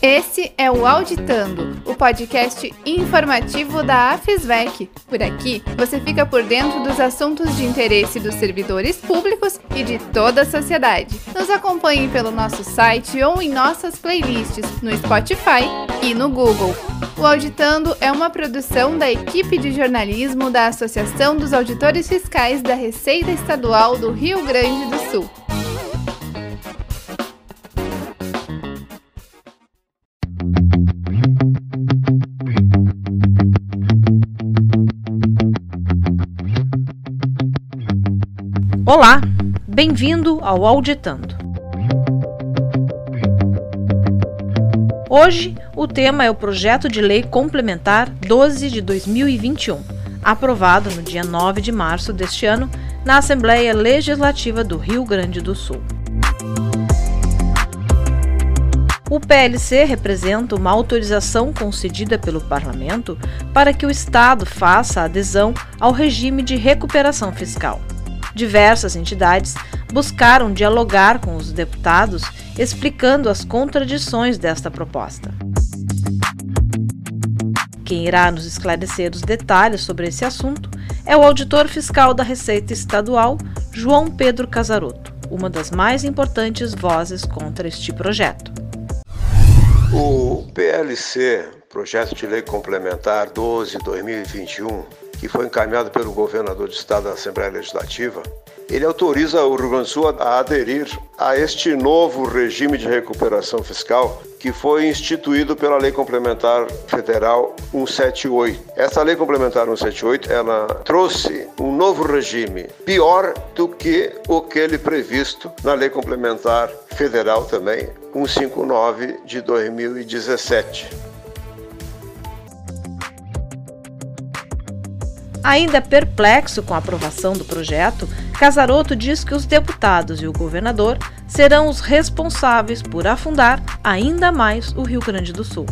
Esse é o Auditando, o podcast informativo da AFESVEC. Por aqui, você fica por dentro dos assuntos de interesse dos servidores públicos e de toda a sociedade. Nos acompanhe pelo nosso site ou em nossas playlists no Spotify e no Google. O Auditando é uma produção da equipe de jornalismo da Associação dos Auditores Fiscais da Receita Estadual do Rio Grande do Sul. Olá, bem-vindo ao Auditando. Hoje, o tema é o projeto de lei complementar 12 de 2021, aprovado no dia 9 de março deste ano na Assembleia Legislativa do Rio Grande do Sul. O PLC representa uma autorização concedida pelo Parlamento para que o Estado faça adesão ao regime de recuperação fiscal diversas entidades buscaram dialogar com os deputados, explicando as contradições desta proposta. Quem irá nos esclarecer os detalhes sobre esse assunto é o auditor fiscal da Receita Estadual, João Pedro Casaroto, uma das mais importantes vozes contra este projeto. O PLC, Projeto de Lei Complementar 12-2021, que foi encaminhado pelo governador de estado da Assembleia Legislativa, ele autoriza o Rio Grande do Sul a aderir a este novo regime de recuperação fiscal que foi instituído pela Lei Complementar Federal 178. Essa Lei Complementar 178, ela trouxe um novo regime, pior do que aquele previsto na Lei Complementar Federal também 159 de 2017. Ainda perplexo com a aprovação do projeto, Casaroto diz que os deputados e o governador serão os responsáveis por afundar ainda mais o Rio Grande do Sul.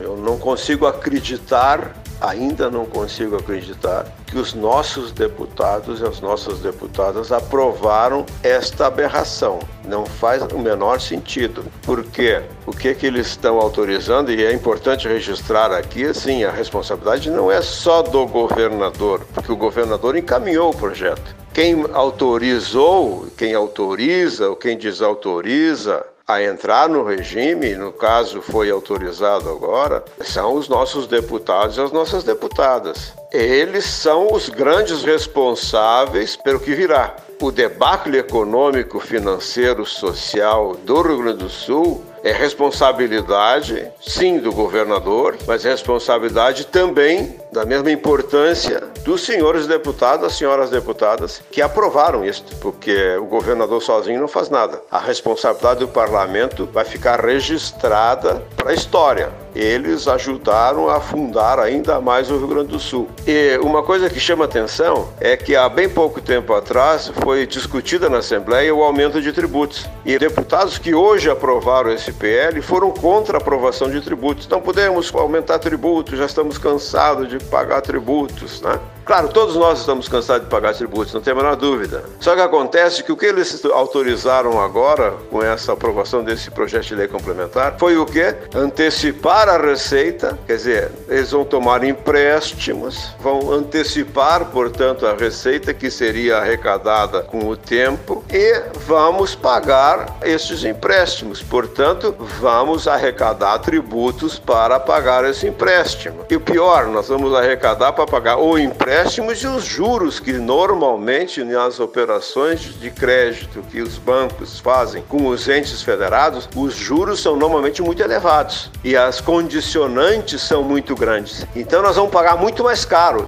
Eu não consigo acreditar ainda não consigo acreditar que os nossos deputados e as nossas deputadas aprovaram esta aberração. Não faz o menor sentido. Porque o que, que eles estão autorizando, e é importante registrar aqui, assim, a responsabilidade não é só do governador, porque o governador encaminhou o projeto. Quem autorizou, quem autoriza ou quem desautoriza a entrar no regime, no caso foi autorizado agora, são os nossos deputados e as nossas deputadas. Eles são os grandes responsáveis pelo que virá. O debacle econômico, financeiro, social do Rio Grande do Sul é responsabilidade, sim, do governador, mas responsabilidade também da mesma importância dos senhores deputados, senhoras deputadas que aprovaram isso, porque o governador sozinho não faz nada. A responsabilidade do parlamento vai ficar registrada para a história. Eles ajudaram a fundar ainda mais o Rio Grande do Sul. E uma coisa que chama atenção é que há bem pouco tempo atrás foi discutida na Assembleia o aumento de tributos. E deputados que hoje aprovaram esse PL foram contra a aprovação de tributos. Não podemos aumentar tributos, já estamos cansados de pagar tributos, né? Claro, todos nós estamos cansados de pagar tributos, não tem a menor dúvida. Só que acontece que o que eles autorizaram agora, com essa aprovação desse projeto de lei complementar, foi o quê? Antecipar a receita, quer dizer, eles vão tomar empréstimos, vão antecipar, portanto, a receita que seria arrecadada com o tempo e vamos pagar esses empréstimos. Portanto, vamos arrecadar tributos para pagar esse empréstimo. E o pior, nós vamos arrecadar para pagar o empréstimo empréstimos e os juros que normalmente nas operações de crédito que os bancos fazem com os entes federados, os juros são normalmente muito elevados e as condicionantes são muito grandes. Então nós vamos pagar muito mais caro.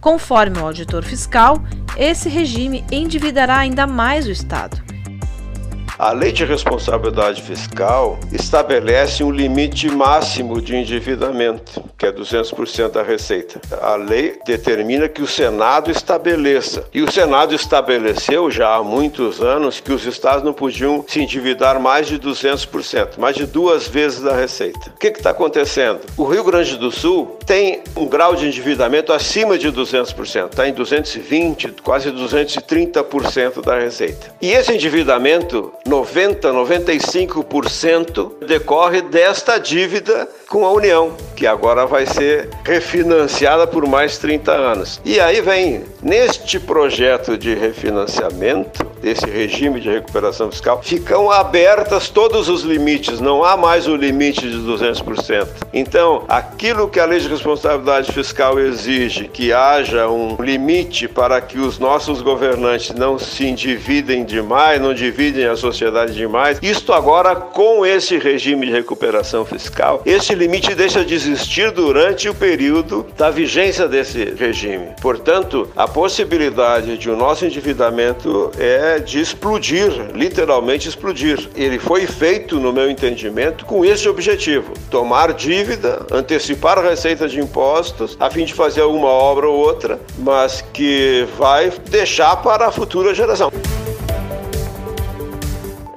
Conforme o auditor fiscal, esse regime endividará ainda mais o Estado a Lei de Responsabilidade Fiscal estabelece um limite máximo de endividamento, que é 200% da receita. A lei determina que o Senado estabeleça. E o Senado estabeleceu já há muitos anos que os estados não podiam se endividar mais de 200%, mais de duas vezes da receita. O que está acontecendo? O Rio Grande do Sul tem um grau de endividamento acima de 200%, está em 220%, quase 230% da receita. E esse endividamento 90, 95% decorre desta dívida com a União, que agora vai ser refinanciada por mais 30 anos. E aí vem, neste projeto de refinanciamento, desse regime de recuperação fiscal, ficam abertas todos os limites, não há mais o limite de 200%. Então, aquilo que a lei de responsabilidade fiscal exige, que haja um limite para que os nossos governantes não se endividem demais, não dividem a sociedade demais, isto agora com esse regime de recuperação fiscal, esse limite deixa de existir durante o período da vigência desse regime. Portanto, a possibilidade de o nosso endividamento é de explodir, literalmente explodir. Ele foi feito, no meu entendimento, com esse objetivo: tomar dívida, antecipar a receita de impostos, a fim de fazer alguma obra ou outra, mas que vai deixar para a futura geração.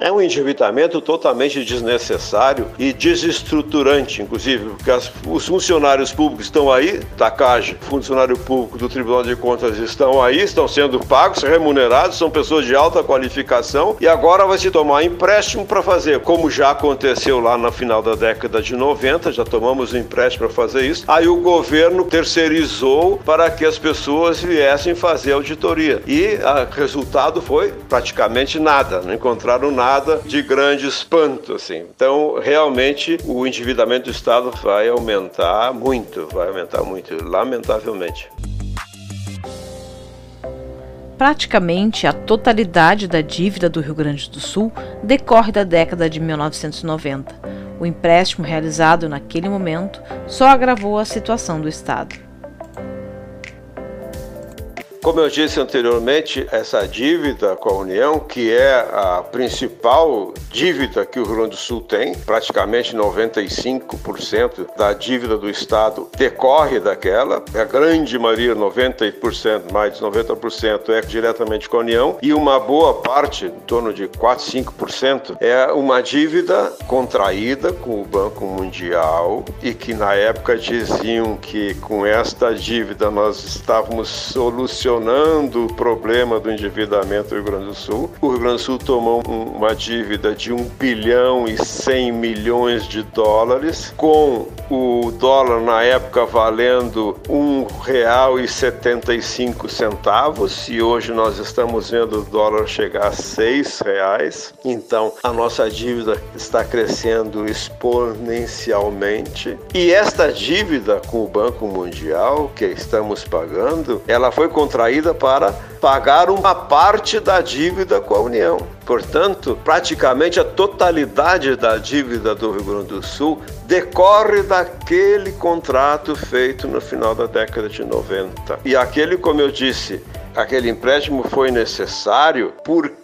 É um endividamento totalmente desnecessário e desestruturante, inclusive, porque as, os funcionários públicos estão aí, Takagi, funcionário público do Tribunal de Contas estão aí, estão sendo pagos, remunerados, são pessoas de alta qualificação e agora vai se tomar empréstimo para fazer, como já aconteceu lá no final da década de 90, já tomamos um empréstimo para fazer isso. Aí o governo terceirizou para que as pessoas viessem fazer auditoria e o resultado foi praticamente nada, não encontraram nada nada de grande espanto, assim. Então, realmente, o endividamento do Estado vai aumentar muito, vai aumentar muito, lamentavelmente. Praticamente a totalidade da dívida do Rio Grande do Sul decorre da década de 1990. O empréstimo realizado naquele momento só agravou a situação do Estado. Como eu disse anteriormente, essa dívida com a União, que é a principal dívida que o Rio Grande do Sul tem, praticamente 95% da dívida do Estado decorre daquela, a grande maioria, 90%, mais de 90% é diretamente com a União, e uma boa parte, em torno de 4, 5%, é uma dívida contraída com o Banco Mundial e que na época diziam que com esta dívida nós estávamos solucionando solucionando o problema do endividamento do Rio Grande do Sul. O Rio Grande do Sul tomou uma dívida de 1 bilhão e 100 milhões de dólares, com o dólar na época valendo R$ 1,75 e hoje nós estamos vendo o dólar chegar a R$ 6,00. Então a nossa dívida está crescendo exponencialmente. E esta dívida com o Banco Mundial que estamos pagando, ela foi contra contraída para pagar uma parte da dívida com a União. Portanto, praticamente a totalidade da dívida do Rio Grande do Sul decorre daquele contrato feito no final da década de 90. E aquele, como eu disse, aquele empréstimo foi necessário porque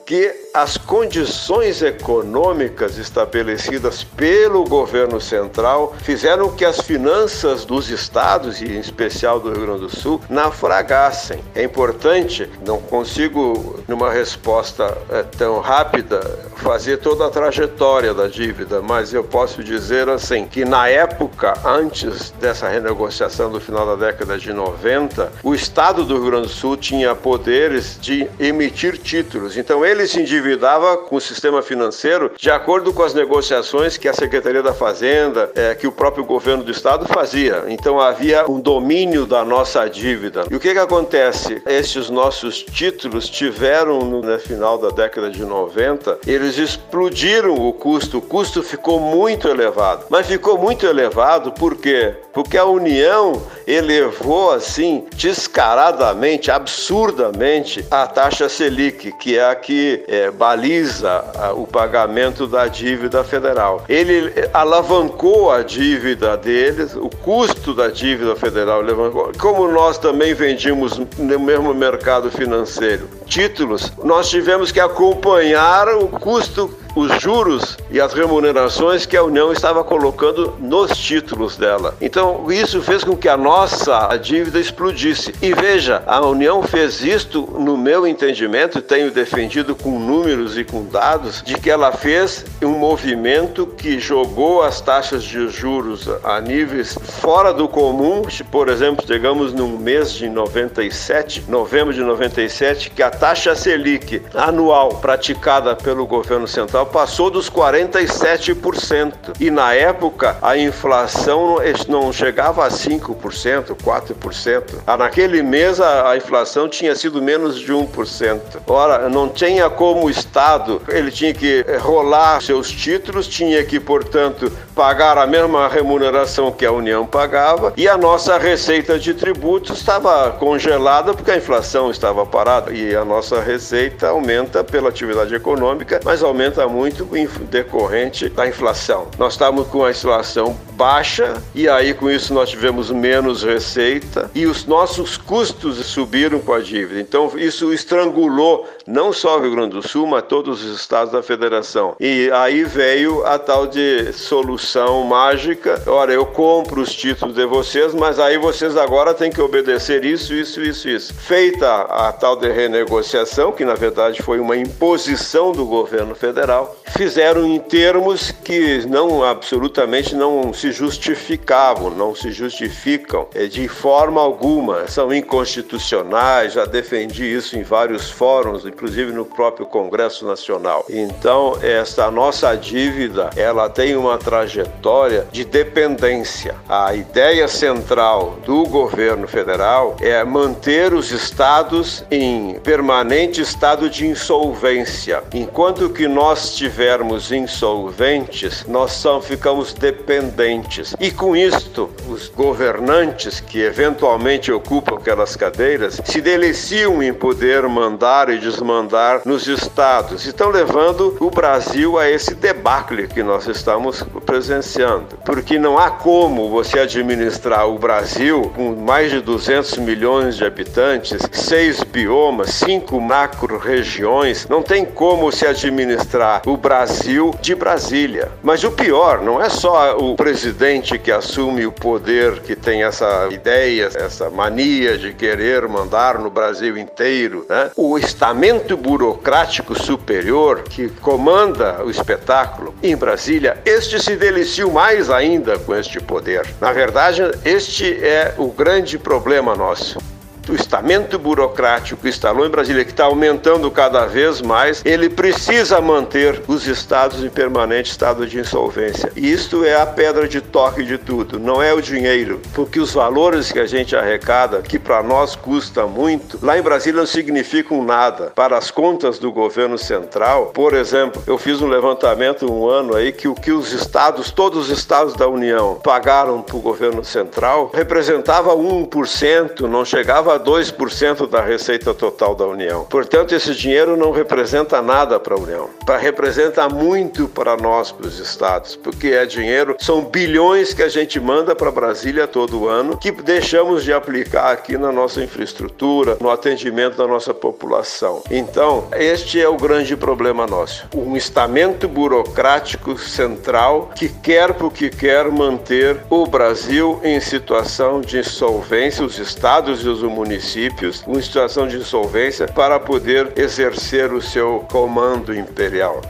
as condições econômicas estabelecidas pelo governo central fizeram que as finanças dos estados, e em especial do Rio Grande do Sul, naufragassem. É importante, não consigo, numa resposta é, tão rápida, fazer toda a trajetória da dívida, mas eu posso dizer assim que na época, antes dessa renegociação do final da década de 90, o estado do Rio Grande do Sul tinha poderes de emitir títulos. Então ele se endividou endividava com o sistema financeiro de acordo com as negociações que a Secretaria da Fazenda, é, que o próprio governo do estado fazia. Então havia um domínio da nossa dívida. E o que, que acontece? Estes nossos títulos tiveram, no final da década de 90, eles explodiram o custo. O custo ficou muito elevado. Mas ficou muito elevado por quê? Porque a União elevou assim descaradamente, absurdamente a taxa Selic, que é a que é, baliza o pagamento da dívida federal. Ele alavancou a dívida deles, o custo da dívida federal alavancou. Como nós também vendíamos no mesmo mercado financeiro títulos, nós tivemos que acompanhar o custo os juros e as remunerações que a União estava colocando nos títulos dela. Então, isso fez com que a nossa dívida explodisse. E veja, a União fez isto, no meu entendimento, tenho defendido com números e com dados, de que ela fez um movimento que jogou as taxas de juros a níveis fora do comum. Por exemplo, chegamos num mês de 97, novembro de 97, que a taxa Selic anual praticada pelo governo central passou dos 47%. E na época a inflação não chegava a 5%, 4%. Ah, naquele mês a inflação tinha sido menos de 1%. Ora, não tinha como o Estado, ele tinha que rolar seus títulos, tinha que, portanto, pagar a mesma remuneração que a União pagava e a nossa receita de tributos estava congelada porque a inflação estava parada e a nossa receita aumenta pela atividade econômica, mas aumenta muito em decorrente da inflação. Nós estávamos com a inflação baixa e aí com isso nós tivemos menos receita e os nossos custos subiram com a dívida. Então isso estrangulou não só o Rio Grande do Sul, mas todos os estados da federação. E aí veio a tal de solução mágica. Ora, eu compro os títulos de vocês, mas aí vocês agora têm que obedecer isso, isso, isso, isso. Feita a tal de renegociação, que na verdade foi uma imposição do governo federal, fizeram em termos que não absolutamente não se justificavam, não se justificam eh, de forma alguma, são inconstitucionais, já defendi isso em vários fóruns, inclusive no próprio Congresso Nacional. Então, essa nossa dívida, ela tem uma trajetória de dependência. A ideia central do governo federal é manter os estados em permanente estado de insolvência. Enquanto que nós estivermos insolventes, nós só ficamos dependentes. E com isto, os governantes que eventualmente ocupam aquelas cadeiras se deliciam em poder mandar e desmandar mandar nos estados. Estão levando o Brasil a esse debacle que nós estamos presenciando. Porque não há como você administrar o Brasil com mais de 200 milhões de habitantes, seis biomas, cinco macro-regiões. Não tem como se administrar o Brasil de Brasília. Mas o pior, não é só o presidente que assume o poder, que tem essa ideia, essa mania de querer mandar no Brasil inteiro. Né? O estamento estamento burocrático superior que comanda o espetáculo em Brasília, este se delicia mais ainda com este poder. Na verdade, este é o grande problema nosso o estamento burocrático que instalou em Brasília, que está aumentando cada vez mais, ele precisa manter os estados em permanente estado de insolvência. E isto é a pedra de toque de tudo, não é o dinheiro, porque os valores que a gente arrecada, que para nós custa muito, lá em Brasília não significam nada. Para as contas do governo central, por exemplo, eu fiz um levantamento um ano aí que o que os estados, todos os estados da União pagaram para o governo central representava 1%, não chegava 2% da receita total da União. Portanto, esse dinheiro não representa nada para a União. Pra, representa muito para nós, para os estados, porque é dinheiro, são bilhões que a gente manda para Brasília todo ano, que deixamos de aplicar aqui na nossa infraestrutura, no atendimento da nossa população. Então, este é o grande problema nosso. Um estamento burocrático central que quer porque quer manter o Brasil em situação de insolvência, os estados e os municípios municípios em situação de insolvência para poder exercer o seu comando imperial.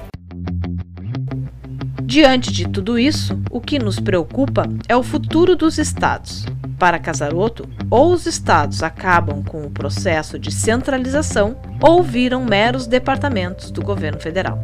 Diante de tudo isso, o que nos preocupa é o futuro dos estados. Para Casaroto, ou os estados acabam com o processo de centralização ou viram meros departamentos do governo federal.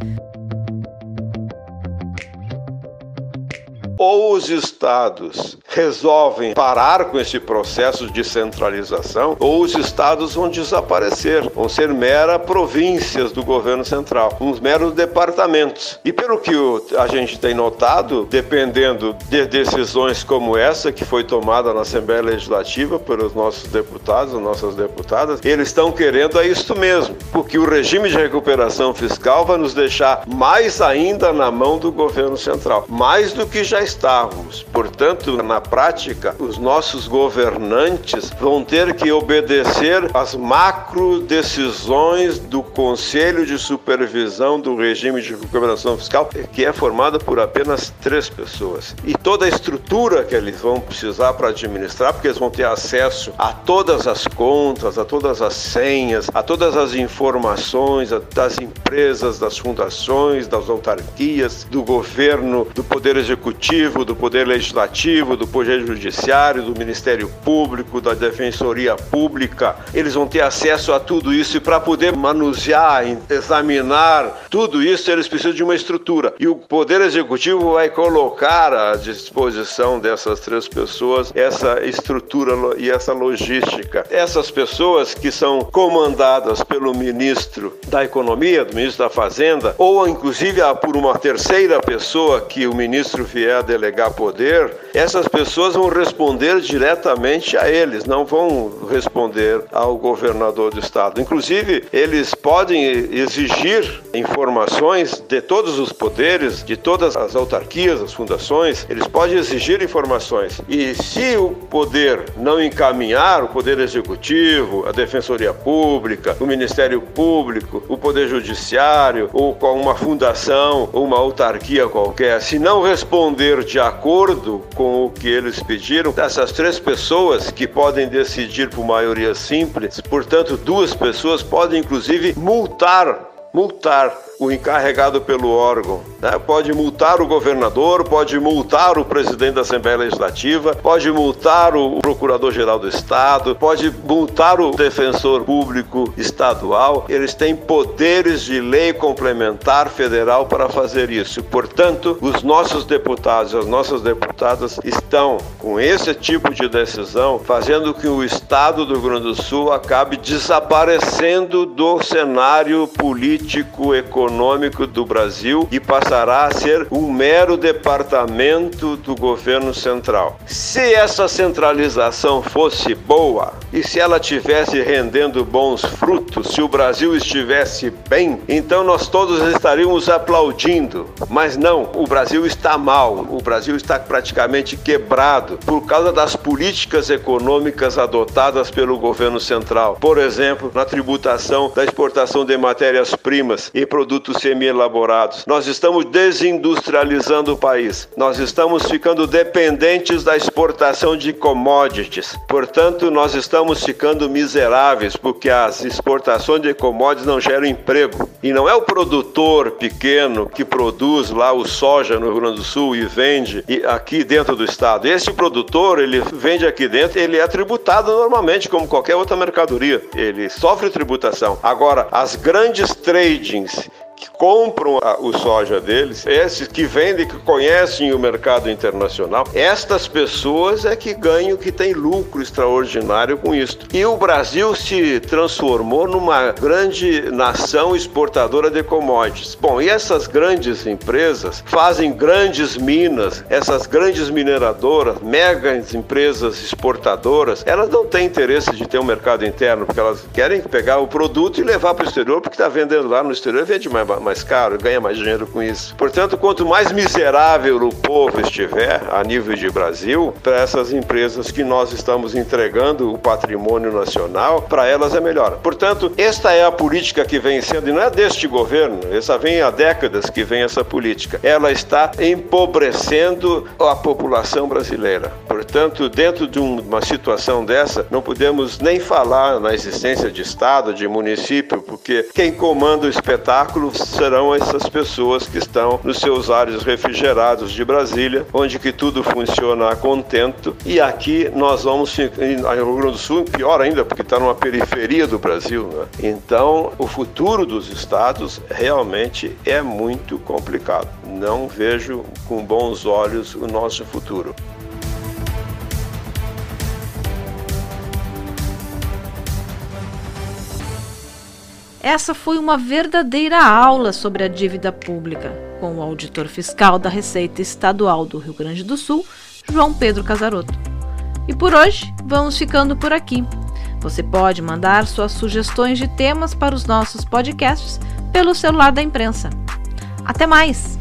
Ou os estados resolvem parar com esse processo de centralização, ou os estados vão desaparecer, vão ser mera províncias do governo central, uns meros departamentos. E pelo que a gente tem notado, dependendo de decisões como essa que foi tomada na Assembleia Legislativa pelos nossos deputados, nossas deputadas, eles estão querendo é isto mesmo, porque o regime de recuperação fiscal vai nos deixar mais ainda na mão do governo central, mais do que já estávamos. Portanto, na prática, os nossos governantes vão ter que obedecer às macro decisões do Conselho de Supervisão do Regime de Recuperação Fiscal, que é formado por apenas três pessoas. E toda a estrutura que eles vão precisar para administrar, porque eles vão ter acesso a todas as contas, a todas as senhas, a todas as informações das empresas, das fundações, das autarquias, do governo, do Poder Executivo executivo, do poder legislativo, do poder judiciário, do Ministério Público, da Defensoria Pública. Eles vão ter acesso a tudo isso e para poder manusear, examinar tudo isso, eles precisam de uma estrutura. E o poder executivo vai colocar à disposição dessas três pessoas essa estrutura e essa logística. Essas pessoas que são comandadas pelo ministro da Economia, do ministro da Fazenda, ou inclusive por uma terceira pessoa que o ministro vier delegar poder, essas pessoas vão responder diretamente a eles, não vão responder ao governador do estado. Inclusive, eles podem exigir informações de todos os poderes, de todas as autarquias, as fundações, eles podem exigir informações. E se o poder não encaminhar, o poder executivo, a defensoria pública, o Ministério Público, o poder judiciário ou com uma fundação ou uma autarquia qualquer, se não responder de acordo com o que eles pediram, essas três pessoas que podem decidir por maioria simples, portanto, duas pessoas podem inclusive multar multar o encarregado pelo órgão. Né? Pode multar o governador, pode multar o presidente da Assembleia Legislativa, pode multar o procurador-geral do Estado, pode multar o defensor público estadual. Eles têm poderes de lei complementar federal para fazer isso. Portanto, os nossos deputados e as nossas deputadas estão, com esse tipo de decisão, fazendo que o Estado do Rio Grande do Sul acabe desaparecendo do cenário político econômico Econômico do Brasil e passará a ser um mero departamento do governo central. Se essa centralização fosse boa e se ela tivesse rendendo bons frutos, se o Brasil estivesse bem, então nós todos estaríamos aplaudindo. Mas não, o Brasil está mal, o Brasil está praticamente quebrado por causa das políticas econômicas adotadas pelo governo central. Por exemplo, na tributação da exportação de matérias-primas e produtos semi-elaborados. Nós estamos desindustrializando o país. Nós estamos ficando dependentes da exportação de commodities. Portanto, nós estamos ficando miseráveis porque as exportações de commodities não geram emprego. E não é o produtor pequeno que produz lá o soja no Rio Grande do Sul e vende aqui dentro do estado. Esse produtor, ele vende aqui dentro, ele é tributado normalmente como qualquer outra mercadoria. Ele sofre tributação. Agora, as grandes tradings que compram a, o soja deles, esses que vendem, que conhecem o mercado internacional, estas pessoas é que ganham, que têm lucro extraordinário com isso. E o Brasil se transformou numa grande nação exportadora de commodities. Bom, e essas grandes empresas fazem grandes minas, essas grandes mineradoras, megas empresas exportadoras, elas não têm interesse de ter um mercado interno, porque elas querem pegar o produto e levar para o exterior, porque está vendendo lá no exterior, vende mais mais caro, ganha mais dinheiro com isso. Portanto, quanto mais miserável o povo estiver a nível de Brasil, para essas empresas que nós estamos entregando o patrimônio nacional, para elas é melhor. Portanto, esta é a política que vem sendo, e não é deste governo, essa vem há décadas que vem essa política. Ela está empobrecendo a população brasileira. Portanto, dentro de uma situação dessa, não podemos nem falar na existência de Estado, de município, porque quem comanda o espetáculo serão essas pessoas que estão nos seus ares refrigerados de Brasília, onde que tudo funciona a contento. E aqui nós vamos, em Rio Grande do Sul, pior ainda, porque está numa periferia do Brasil. Né? Então, o futuro dos estados realmente é muito complicado. Não vejo com bons olhos o nosso futuro. Essa foi uma verdadeira aula sobre a dívida pública, com o auditor fiscal da Receita Estadual do Rio Grande do Sul, João Pedro Casaroto. E por hoje, vamos ficando por aqui. Você pode mandar suas sugestões de temas para os nossos podcasts pelo celular da imprensa. Até mais!